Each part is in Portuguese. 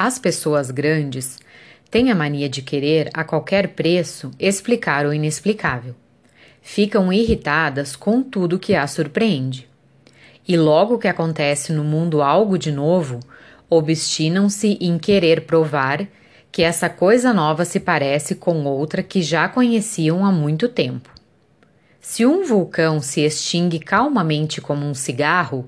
As pessoas grandes têm a mania de querer, a qualquer preço, explicar o inexplicável. Ficam irritadas com tudo que as surpreende. E logo que acontece no mundo algo de novo, obstinam-se em querer provar que essa coisa nova se parece com outra que já conheciam há muito tempo. Se um vulcão se extingue calmamente como um cigarro,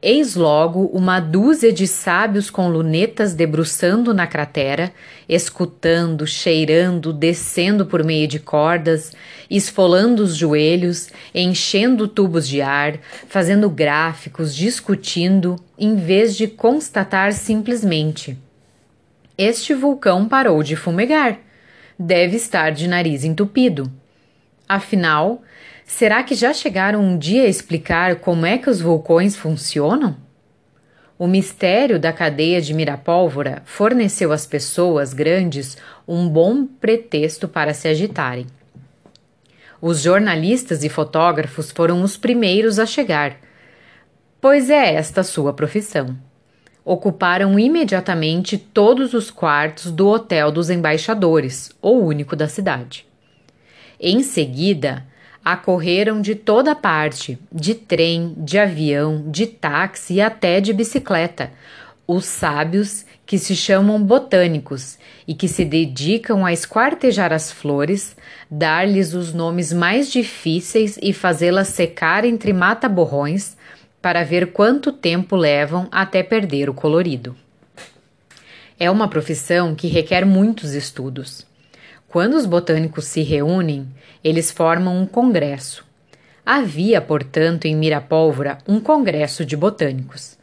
eis logo uma dúzia de sábios com lunetas debruçando na cratera, escutando, cheirando, descendo por meio de cordas, esfolando os joelhos, enchendo tubos de ar, fazendo gráficos, discutindo, em vez de constatar simplesmente: Este vulcão parou de fumegar. Deve estar de nariz entupido. Afinal, Será que já chegaram um dia a explicar como é que os vulcões funcionam? O mistério da cadeia de Mirapólvora forneceu às pessoas grandes um bom pretexto para se agitarem. Os jornalistas e fotógrafos foram os primeiros a chegar, pois é esta sua profissão. Ocuparam imediatamente todos os quartos do Hotel dos Embaixadores, o único da cidade. Em seguida, acorreram de toda parte, de trem, de avião, de táxi e até de bicicleta, os sábios que se chamam botânicos e que se dedicam a esquartejar as flores, dar-lhes os nomes mais difíceis e fazê-las secar entre mata-borrões para ver quanto tempo levam até perder o colorido. É uma profissão que requer muitos estudos. Quando os botânicos se reúnem, eles formam um congresso. Havia, portanto, em Mirapólvora um congresso de botânicos.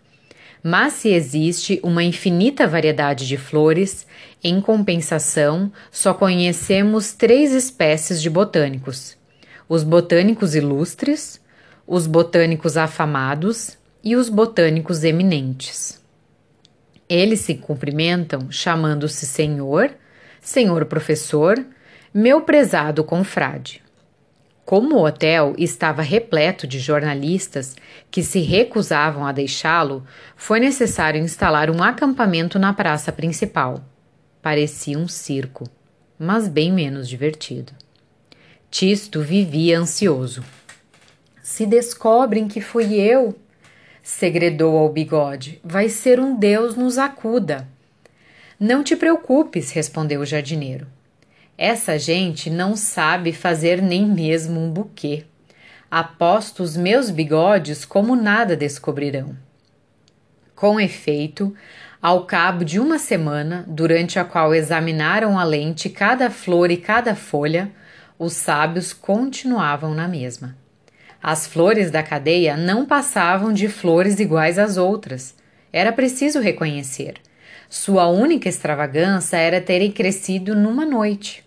Mas se existe uma infinita variedade de flores, em compensação, só conhecemos três espécies de botânicos: os botânicos ilustres, os botânicos afamados e os botânicos eminentes. Eles se cumprimentam chamando-se senhor, senhor professor, meu prezado confrade. Como o hotel estava repleto de jornalistas que se recusavam a deixá-lo, foi necessário instalar um acampamento na praça principal. Parecia um circo, mas bem menos divertido. Tisto vivia ansioso. Se descobrem que fui eu, segredou ao bigode, vai ser um Deus nos acuda. Não te preocupes, respondeu o jardineiro. Essa gente não sabe fazer nem mesmo um buquê. Aposto os meus bigodes como nada descobrirão. Com efeito, ao cabo de uma semana, durante a qual examinaram a lente cada flor e cada folha, os sábios continuavam na mesma. As flores da cadeia não passavam de flores iguais às outras. Era preciso reconhecer. Sua única extravagância era terem crescido numa noite.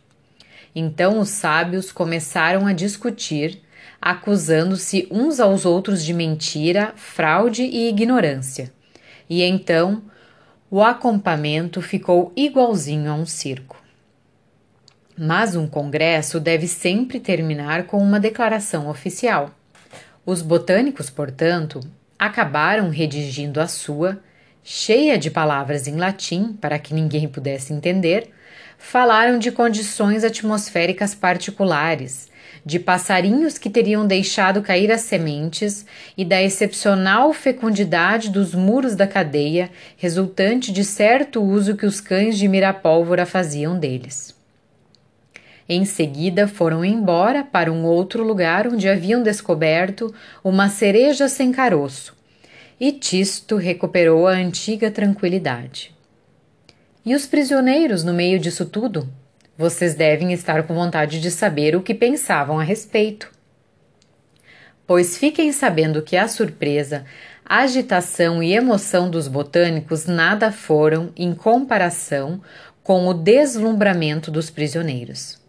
Então os sábios começaram a discutir, acusando-se uns aos outros de mentira, fraude e ignorância. E então o acampamento ficou igualzinho a um circo. Mas um congresso deve sempre terminar com uma declaração oficial. Os botânicos, portanto, acabaram redigindo a sua cheia de palavras em latim para que ninguém pudesse entender, falaram de condições atmosféricas particulares, de passarinhos que teriam deixado cair as sementes e da excepcional fecundidade dos muros da cadeia, resultante de certo uso que os cães de Mirapólvora faziam deles. Em seguida foram embora para um outro lugar onde haviam descoberto uma cereja sem caroço, e Tisto recuperou a antiga tranquilidade. E os prisioneiros no meio disso tudo? Vocês devem estar com vontade de saber o que pensavam a respeito. Pois fiquem sabendo que a surpresa, a agitação e emoção dos botânicos nada foram em comparação com o deslumbramento dos prisioneiros.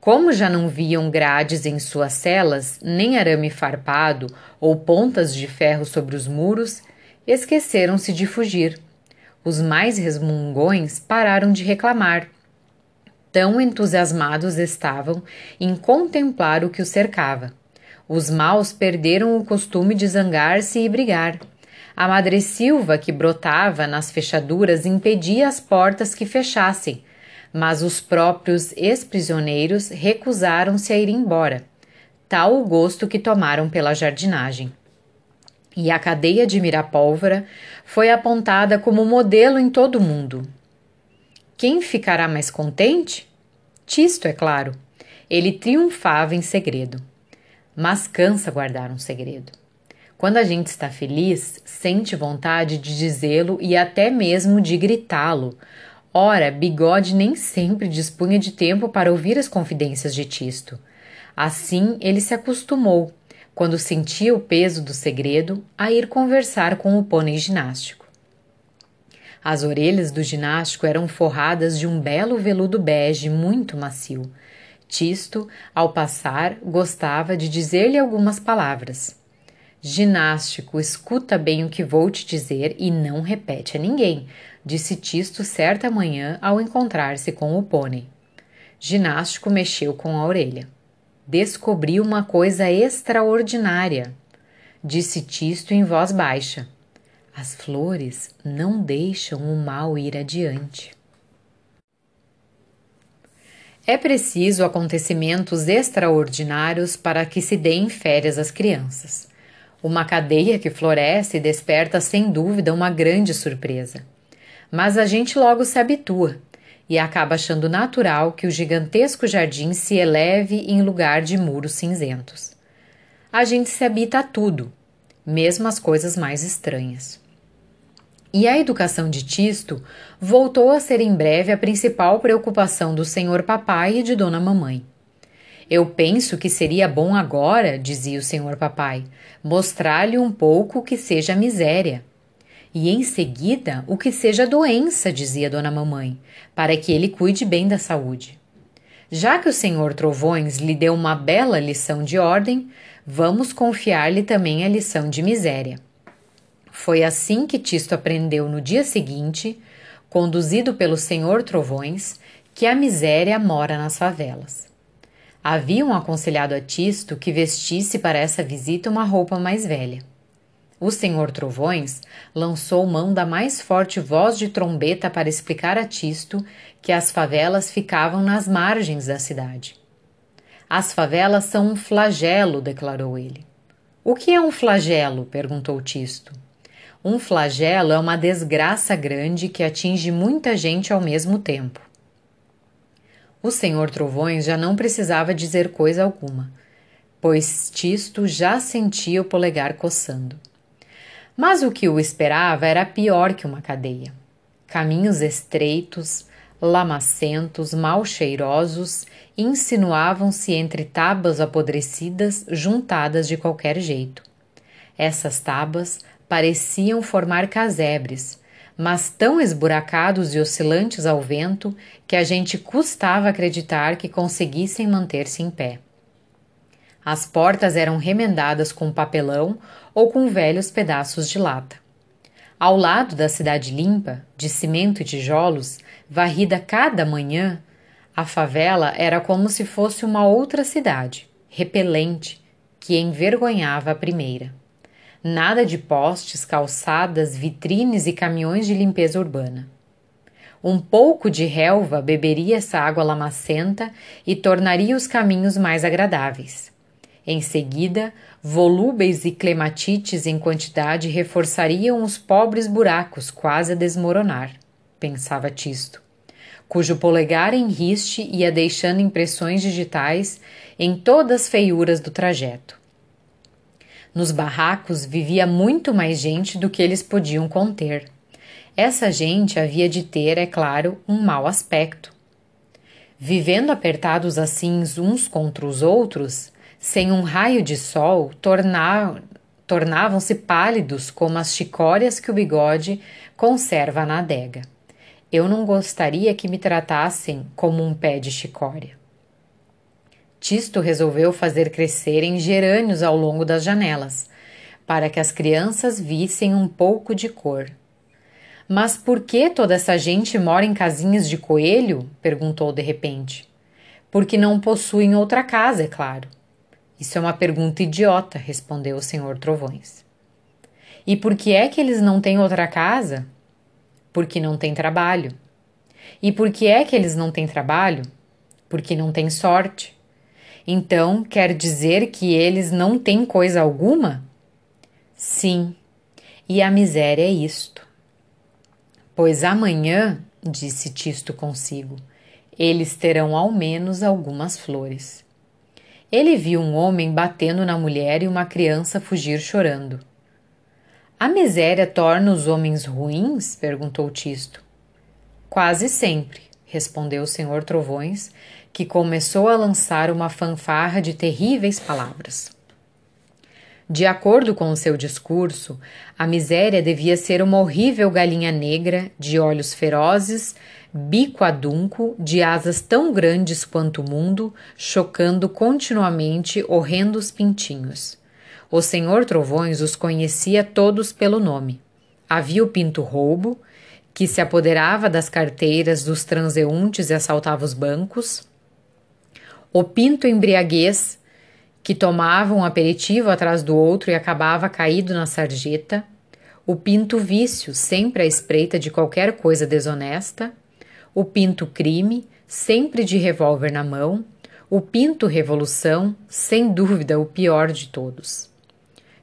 Como já não viam grades em suas celas, nem arame farpado ou pontas de ferro sobre os muros, esqueceram-se de fugir. Os mais resmungões pararam de reclamar. Tão entusiasmados estavam em contemplar o que os cercava. Os maus perderam o costume de zangar-se e brigar. A madressilva que brotava nas fechaduras impedia as portas que fechassem, mas os próprios ex-prisioneiros recusaram-se a ir embora, tal o gosto que tomaram pela jardinagem. E a cadeia de Mirapólvora foi apontada como modelo em todo o mundo. Quem ficará mais contente? Tisto, é claro. Ele triunfava em segredo. Mas cansa guardar um segredo. Quando a gente está feliz, sente vontade de dizê-lo e até mesmo de gritá-lo. Ora, Bigode nem sempre dispunha de tempo para ouvir as confidências de Tisto. Assim, ele se acostumou, quando sentia o peso do segredo, a ir conversar com o pônei ginástico. As orelhas do ginástico eram forradas de um belo veludo bege muito macio. Tisto, ao passar, gostava de dizer-lhe algumas palavras. Ginástico, escuta bem o que vou te dizer e não repete a ninguém, disse Tisto certa manhã ao encontrar-se com o pônei. Ginástico mexeu com a orelha. Descobri uma coisa extraordinária, disse Tisto em voz baixa. As flores não deixam o mal ir adiante. É preciso acontecimentos extraordinários para que se deem férias às crianças. Uma cadeia que floresce desperta sem dúvida uma grande surpresa. Mas a gente logo se habitua e acaba achando natural que o gigantesco jardim se eleve em lugar de muros cinzentos. A gente se habita a tudo, mesmo as coisas mais estranhas. E a educação de Tisto voltou a ser em breve a principal preocupação do senhor papai e de dona mamãe. Eu penso que seria bom agora, dizia o senhor papai, mostrar-lhe um pouco que seja miséria. E em seguida o que seja doença, dizia dona mamãe, para que ele cuide bem da saúde. Já que o senhor Trovões lhe deu uma bela lição de ordem, vamos confiar-lhe também a lição de miséria. Foi assim que Tisto aprendeu no dia seguinte, conduzido pelo senhor Trovões, que a miséria mora nas favelas. Haviam aconselhado a Tisto que vestisse para essa visita uma roupa mais velha. O senhor Trovões lançou mão da mais forte voz de trombeta para explicar a Tisto que as favelas ficavam nas margens da cidade. As favelas são um flagelo, declarou ele. O que é um flagelo? perguntou Tisto. Um flagelo é uma desgraça grande que atinge muita gente ao mesmo tempo. O senhor Trovões já não precisava dizer coisa alguma, pois Tisto já sentia o polegar coçando. Mas o que o esperava era pior que uma cadeia. Caminhos estreitos, lamacentos, mal cheirosos, insinuavam-se entre tábuas apodrecidas juntadas de qualquer jeito. Essas tábuas pareciam formar casebres, mas tão esburacados e oscilantes ao vento que a gente custava acreditar que conseguissem manter-se em pé. As portas eram remendadas com papelão ou com velhos pedaços de lata. Ao lado da cidade limpa, de cimento e tijolos, varrida cada manhã, a favela era como se fosse uma outra cidade, repelente, que envergonhava a primeira. Nada de postes, calçadas, vitrines e caminhões de limpeza urbana. Um pouco de relva beberia essa água lamacenta e tornaria os caminhos mais agradáveis. Em seguida, volúveis e clematites em quantidade reforçariam os pobres buracos quase a desmoronar, pensava Tisto, cujo polegar em riste ia deixando impressões digitais em todas as feiuras do trajeto. Nos barracos vivia muito mais gente do que eles podiam conter. Essa gente havia de ter, é claro, um mau aspecto. Vivendo apertados assim uns contra os outros, sem um raio de sol, tornavam-se pálidos como as chicórias que o bigode conserva na adega. Eu não gostaria que me tratassem como um pé de chicória. Tisto resolveu fazer crescerem gerânios ao longo das janelas, para que as crianças vissem um pouco de cor. Mas por que toda essa gente mora em casinhas de coelho? perguntou de repente. Porque não possuem outra casa, é claro. Isso é uma pergunta idiota, respondeu o senhor Trovões. E por que é que eles não têm outra casa? Porque não têm trabalho. E por que é que eles não têm trabalho? Porque não têm sorte. Então, quer dizer que eles não têm coisa alguma? Sim, e a miséria é isto. Pois amanhã, disse Tisto consigo, eles terão ao menos algumas flores. Ele viu um homem batendo na mulher e uma criança fugir chorando. A miséria torna os homens ruins? perguntou Tisto. Quase sempre, respondeu o senhor Trovões, que começou a lançar uma fanfarra de terríveis palavras. De acordo com o seu discurso, a miséria devia ser uma horrível galinha negra, de olhos ferozes, bico adunco, de asas tão grandes quanto o mundo, chocando continuamente horrendos pintinhos. O senhor Trovões os conhecia todos pelo nome. Havia o Pinto Roubo, que se apoderava das carteiras dos transeuntes e assaltava os bancos. O Pinto Embriaguez, que tomava um aperitivo atrás do outro e acabava caído na sarjeta. O Pinto Vício, sempre à espreita de qualquer coisa desonesta. O Pinto Crime, sempre de revólver na mão. O Pinto Revolução, sem dúvida o pior de todos.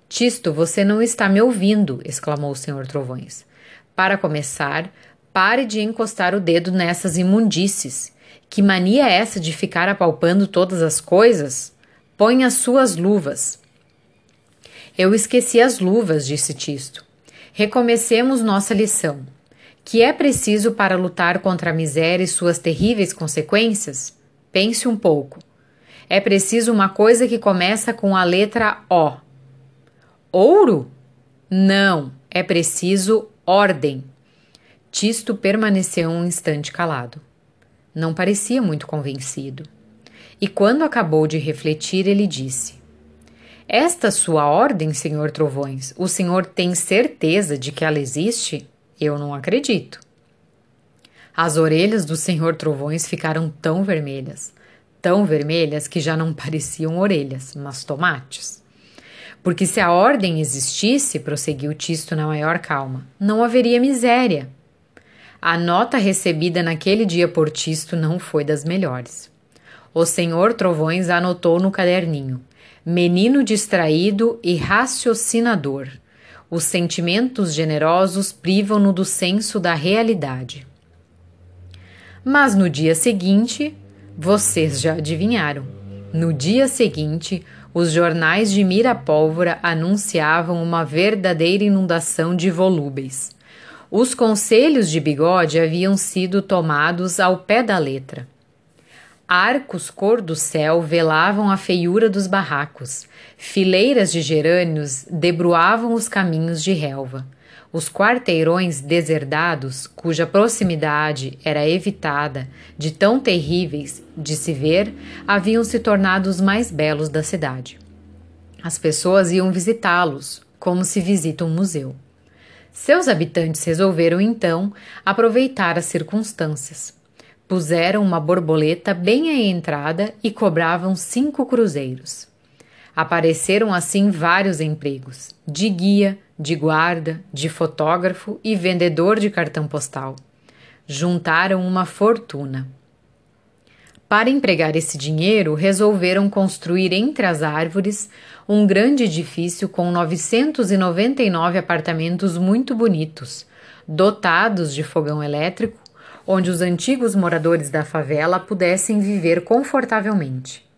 Tisto, você não está me ouvindo, exclamou o senhor Trovões. Para começar, pare de encostar o dedo nessas imundícies. Que mania é essa de ficar apalpando todas as coisas? Põe as suas luvas. Eu esqueci as luvas, disse Tisto. Recomecemos nossa lição. Que é preciso para lutar contra a miséria e suas terríveis consequências? Pense um pouco. É preciso uma coisa que começa com a letra O Ouro? Não, é preciso ordem. Tisto permaneceu um instante calado. Não parecia muito convencido. E quando acabou de refletir, ele disse: Esta sua ordem, senhor Trovões, o senhor tem certeza de que ela existe? Eu não acredito. As orelhas do senhor Trovões ficaram tão vermelhas, tão vermelhas que já não pareciam orelhas, mas tomates. Porque se a ordem existisse, prosseguiu Tisto na maior calma, não haveria miséria. A nota recebida naquele dia por Tisto não foi das melhores. O senhor Trovões anotou no caderninho: menino distraído e raciocinador. Os sentimentos generosos privam-no do senso da realidade. Mas no dia seguinte, vocês já adivinharam. No dia seguinte, os jornais de Mirapólvora anunciavam uma verdadeira inundação de volúveis. Os conselhos de bigode haviam sido tomados ao pé da letra. Arcos cor do céu velavam a feiura dos barracos, fileiras de gerânios debruavam os caminhos de relva. Os quarteirões deserdados, cuja proximidade era evitada, de tão terríveis de se ver, haviam se tornado os mais belos da cidade. As pessoas iam visitá-los, como se visita um museu. Seus habitantes resolveram então aproveitar as circunstâncias. Puseram uma borboleta bem à entrada e cobravam cinco cruzeiros. Apareceram assim vários empregos: de guia, de guarda, de fotógrafo e vendedor de cartão postal. Juntaram uma fortuna. Para empregar esse dinheiro, resolveram construir entre as árvores um grande edifício com 999 apartamentos muito bonitos, dotados de fogão elétrico, onde os antigos moradores da favela pudessem viver confortavelmente.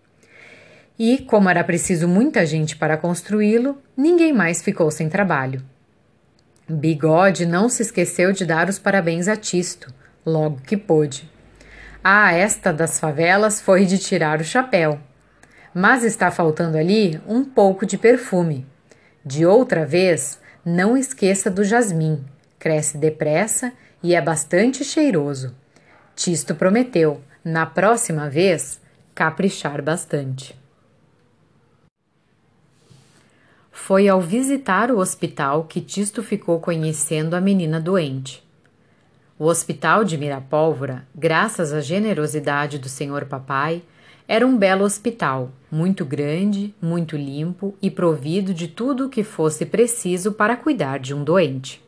E, como era preciso muita gente para construí-lo, ninguém mais ficou sem trabalho. Bigode não se esqueceu de dar os parabéns a Tisto, logo que pôde. Ah, esta das favelas foi de tirar o chapéu. Mas está faltando ali um pouco de perfume. De outra vez, não esqueça do jasmim. Cresce depressa e é bastante cheiroso. Tisto prometeu, na próxima vez, caprichar bastante. Foi ao visitar o hospital que Tisto ficou conhecendo a menina doente. O hospital de Mirapólvora, graças à generosidade do senhor papai, Era um belo hospital, muito grande, muito limpo e provido de tudo o que fosse preciso para cuidar de um doente.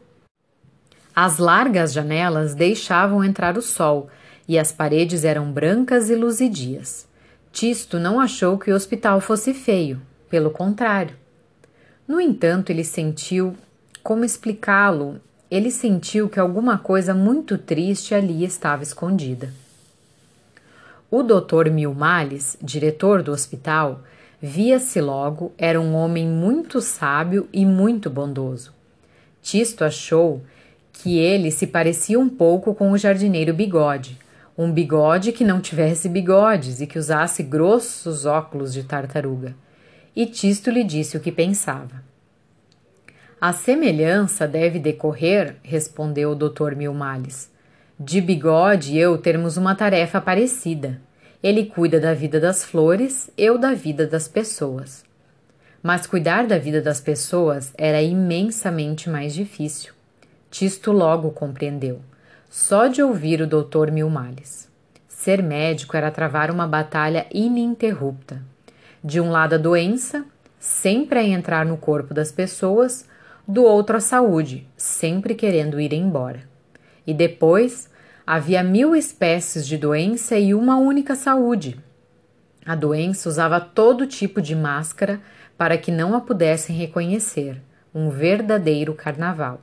As largas janelas deixavam entrar o sol e as paredes eram brancas e luzidias. Tisto não achou que o hospital fosse feio, pelo contrário. No entanto, ele sentiu como explicá-lo? Ele sentiu que alguma coisa muito triste ali estava escondida. O Dr. Milmales, diretor do hospital, via-se logo, era um homem muito sábio e muito bondoso. Tisto achou que ele se parecia um pouco com o jardineiro Bigode, um bigode que não tivesse bigodes e que usasse grossos óculos de tartaruga. E Tisto lhe disse o que pensava. A semelhança deve decorrer, respondeu o Dr. Milmales, de Bigode e eu termos uma tarefa parecida. Ele cuida da vida das flores, eu da vida das pessoas. Mas cuidar da vida das pessoas era imensamente mais difícil. Tisto logo compreendeu, só de ouvir o doutor Mil Males. Ser médico era travar uma batalha ininterrupta. De um lado a doença, sempre a entrar no corpo das pessoas, do outro a saúde, sempre querendo ir embora. E depois Havia mil espécies de doença e uma única saúde. A doença usava todo tipo de máscara para que não a pudessem reconhecer um verdadeiro carnaval.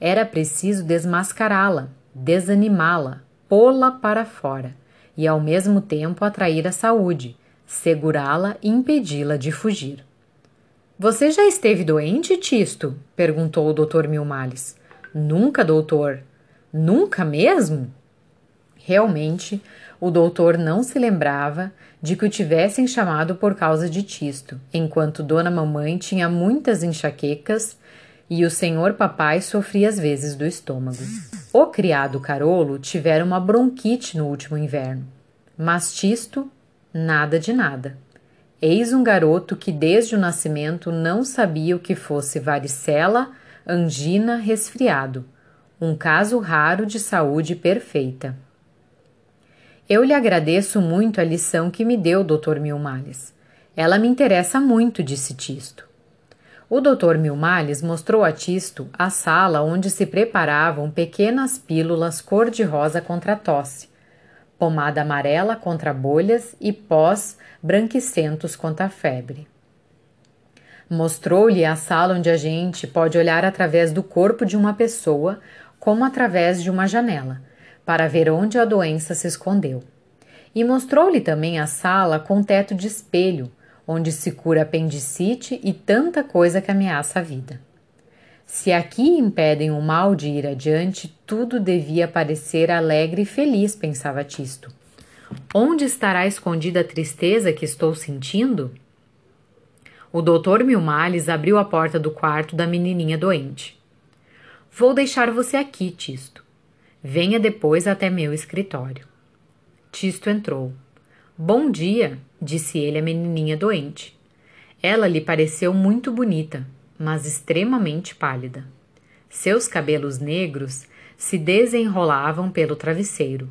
Era preciso desmascará-la, desanimá-la, pô-la para fora e ao mesmo tempo atrair a saúde, segurá-la e impedi-la de fugir. Você já esteve doente, Tisto? perguntou o Dr. Milmales. Nunca, doutor, Nunca mesmo? Realmente, o doutor não se lembrava de que o tivessem chamado por causa de Tisto, enquanto Dona Mamãe tinha muitas enxaquecas e o senhor papai sofria às vezes do estômago. O criado Carolo tivera uma bronquite no último inverno, mas Tisto, nada de nada. Eis um garoto que desde o nascimento não sabia o que fosse varicela, angina, resfriado um caso raro de saúde perfeita. Eu lhe agradeço muito a lição que me deu, Dr. Milmales. Ela me interessa muito, disse Tisto. O Dr. Milmales mostrou a Tisto a sala onde se preparavam pequenas pílulas cor-de-rosa contra tosse, pomada amarela contra bolhas e pós branquicentos contra a febre. Mostrou-lhe a sala onde a gente pode olhar através do corpo de uma pessoa como através de uma janela, para ver onde a doença se escondeu. E mostrou-lhe também a sala com teto de espelho, onde se cura apendicite e tanta coisa que ameaça a vida. Se aqui impedem o mal de ir adiante, tudo devia parecer alegre e feliz, pensava Tisto. Onde estará escondida a tristeza que estou sentindo? O doutor Milmales abriu a porta do quarto da menininha doente. Vou deixar você aqui, Tisto. Venha depois até meu escritório. Tisto entrou. Bom dia, disse ele à menininha doente. Ela lhe pareceu muito bonita, mas extremamente pálida. Seus cabelos negros se desenrolavam pelo travesseiro.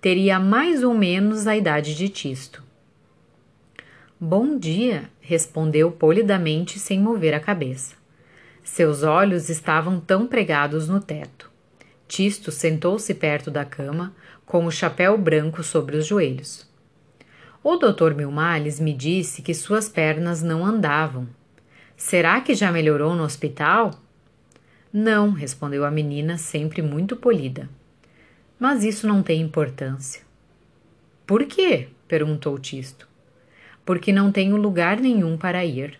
Teria mais ou menos a idade de Tisto. Bom dia, respondeu polidamente sem mover a cabeça. Seus olhos estavam tão pregados no teto. Tisto sentou-se perto da cama, com o chapéu branco sobre os joelhos. O doutor Milmales me disse que suas pernas não andavam. Será que já melhorou no hospital? Não, respondeu a menina, sempre muito polida. Mas isso não tem importância. Por quê? perguntou Tisto. Porque não tenho lugar nenhum para ir.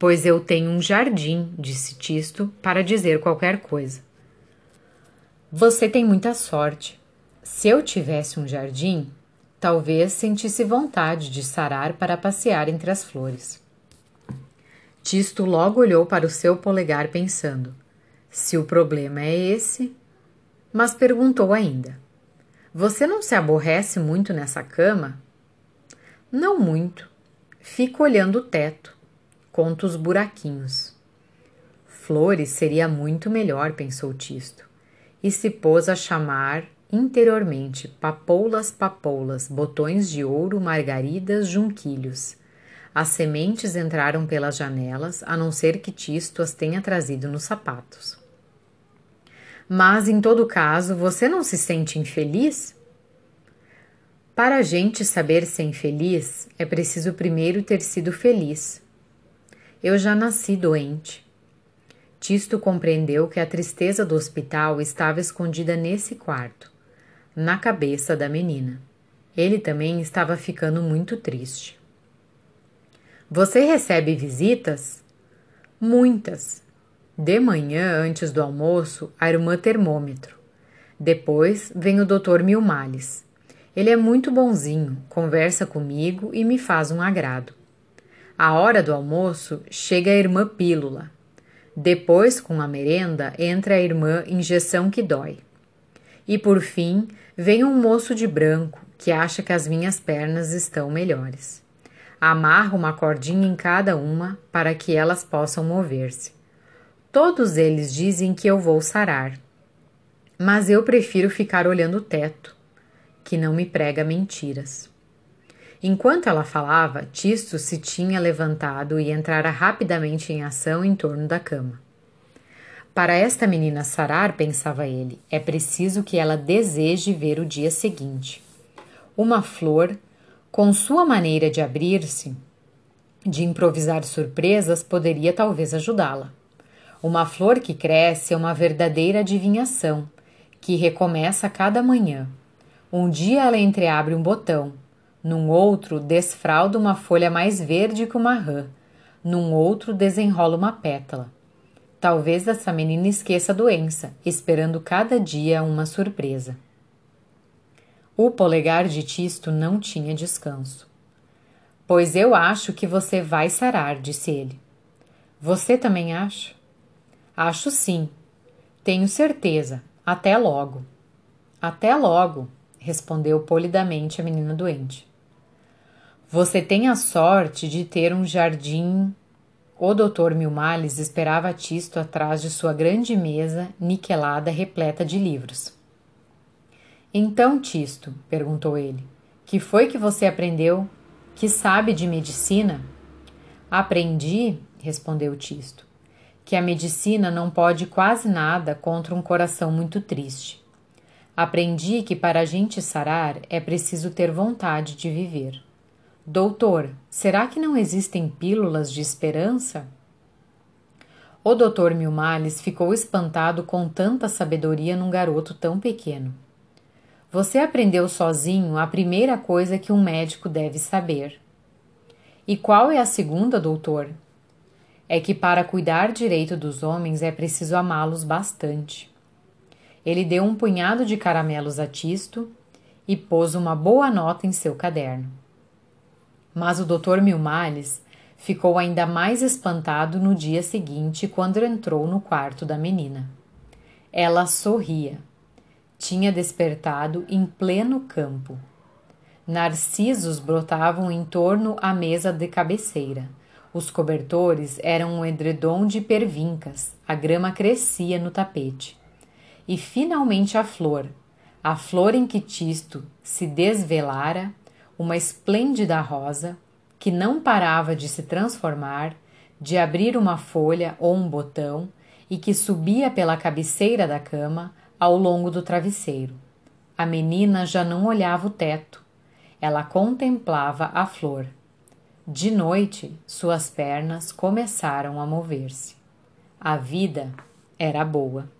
Pois eu tenho um jardim, disse Tisto, para dizer qualquer coisa. Você tem muita sorte. Se eu tivesse um jardim, talvez sentisse vontade de sarar para passear entre as flores. Tisto logo olhou para o seu polegar, pensando: se o problema é esse. Mas perguntou ainda: Você não se aborrece muito nessa cama? Não muito. Fico olhando o teto conta os buraquinhos. Flores seria muito melhor, pensou Tisto, e se pôs a chamar interiormente papoulas, papoulas, botões de ouro, margaridas, junquilhos. As sementes entraram pelas janelas, a não ser que Tisto as tenha trazido nos sapatos. Mas, em todo caso, você não se sente infeliz? Para a gente saber ser infeliz, é preciso primeiro ter sido feliz. Eu já nasci doente. Tisto compreendeu que a tristeza do hospital estava escondida nesse quarto, na cabeça da menina. Ele também estava ficando muito triste. Você recebe visitas? Muitas. De manhã, antes do almoço, a irmã termômetro. Depois vem o doutor Milmales. Ele é muito bonzinho, conversa comigo e me faz um agrado. À hora do almoço, chega a irmã Pílula. Depois, com a merenda, entra a irmã Injeção que Dói. E por fim, vem um moço de branco que acha que as minhas pernas estão melhores. Amarra uma cordinha em cada uma para que elas possam mover-se. Todos eles dizem que eu vou sarar. Mas eu prefiro ficar olhando o teto, que não me prega mentiras. Enquanto ela falava, Tisto se tinha levantado e entrara rapidamente em ação em torno da cama. Para esta menina sarar, pensava ele, é preciso que ela deseje ver o dia seguinte. Uma flor, com sua maneira de abrir-se, de improvisar surpresas, poderia talvez ajudá-la. Uma flor que cresce é uma verdadeira adivinhação, que recomeça a cada manhã. Um dia ela entreabre um botão, num outro, desfralda uma folha mais verde que uma rã. Num outro, desenrola uma pétala. Talvez essa menina esqueça a doença, esperando cada dia uma surpresa. O polegar de Tisto não tinha descanso. Pois eu acho que você vai sarar, disse ele. Você também acha? Acho sim. Tenho certeza. Até logo. Até logo, respondeu polidamente a menina doente. Você tem a sorte de ter um jardim. O doutor Milmales esperava Tisto atrás de sua grande mesa niquelada repleta de livros. Então, Tisto, perguntou ele, que foi que você aprendeu? Que sabe de medicina? Aprendi, respondeu Tisto, que a medicina não pode quase nada contra um coração muito triste. Aprendi que para a gente sarar é preciso ter vontade de viver. Doutor, será que não existem pílulas de esperança? O doutor Milmales ficou espantado com tanta sabedoria num garoto tão pequeno. Você aprendeu sozinho a primeira coisa que um médico deve saber. E qual é a segunda, doutor? É que para cuidar direito dos homens é preciso amá-los bastante. Ele deu um punhado de caramelos a Tisto e pôs uma boa nota em seu caderno. Mas o Dr. Milmales ficou ainda mais espantado no dia seguinte quando entrou no quarto da menina. Ela sorria. Tinha despertado em pleno campo. Narcisos brotavam em torno à mesa de cabeceira. Os cobertores eram um edredom de pervincas, a grama crescia no tapete. E finalmente a flor, a flor em que Tisto se desvelara, uma esplêndida rosa que não parava de se transformar, de abrir uma folha ou um botão e que subia pela cabeceira da cama ao longo do travesseiro. A menina já não olhava o teto, ela contemplava a flor. De noite, suas pernas começaram a mover-se. A vida era boa.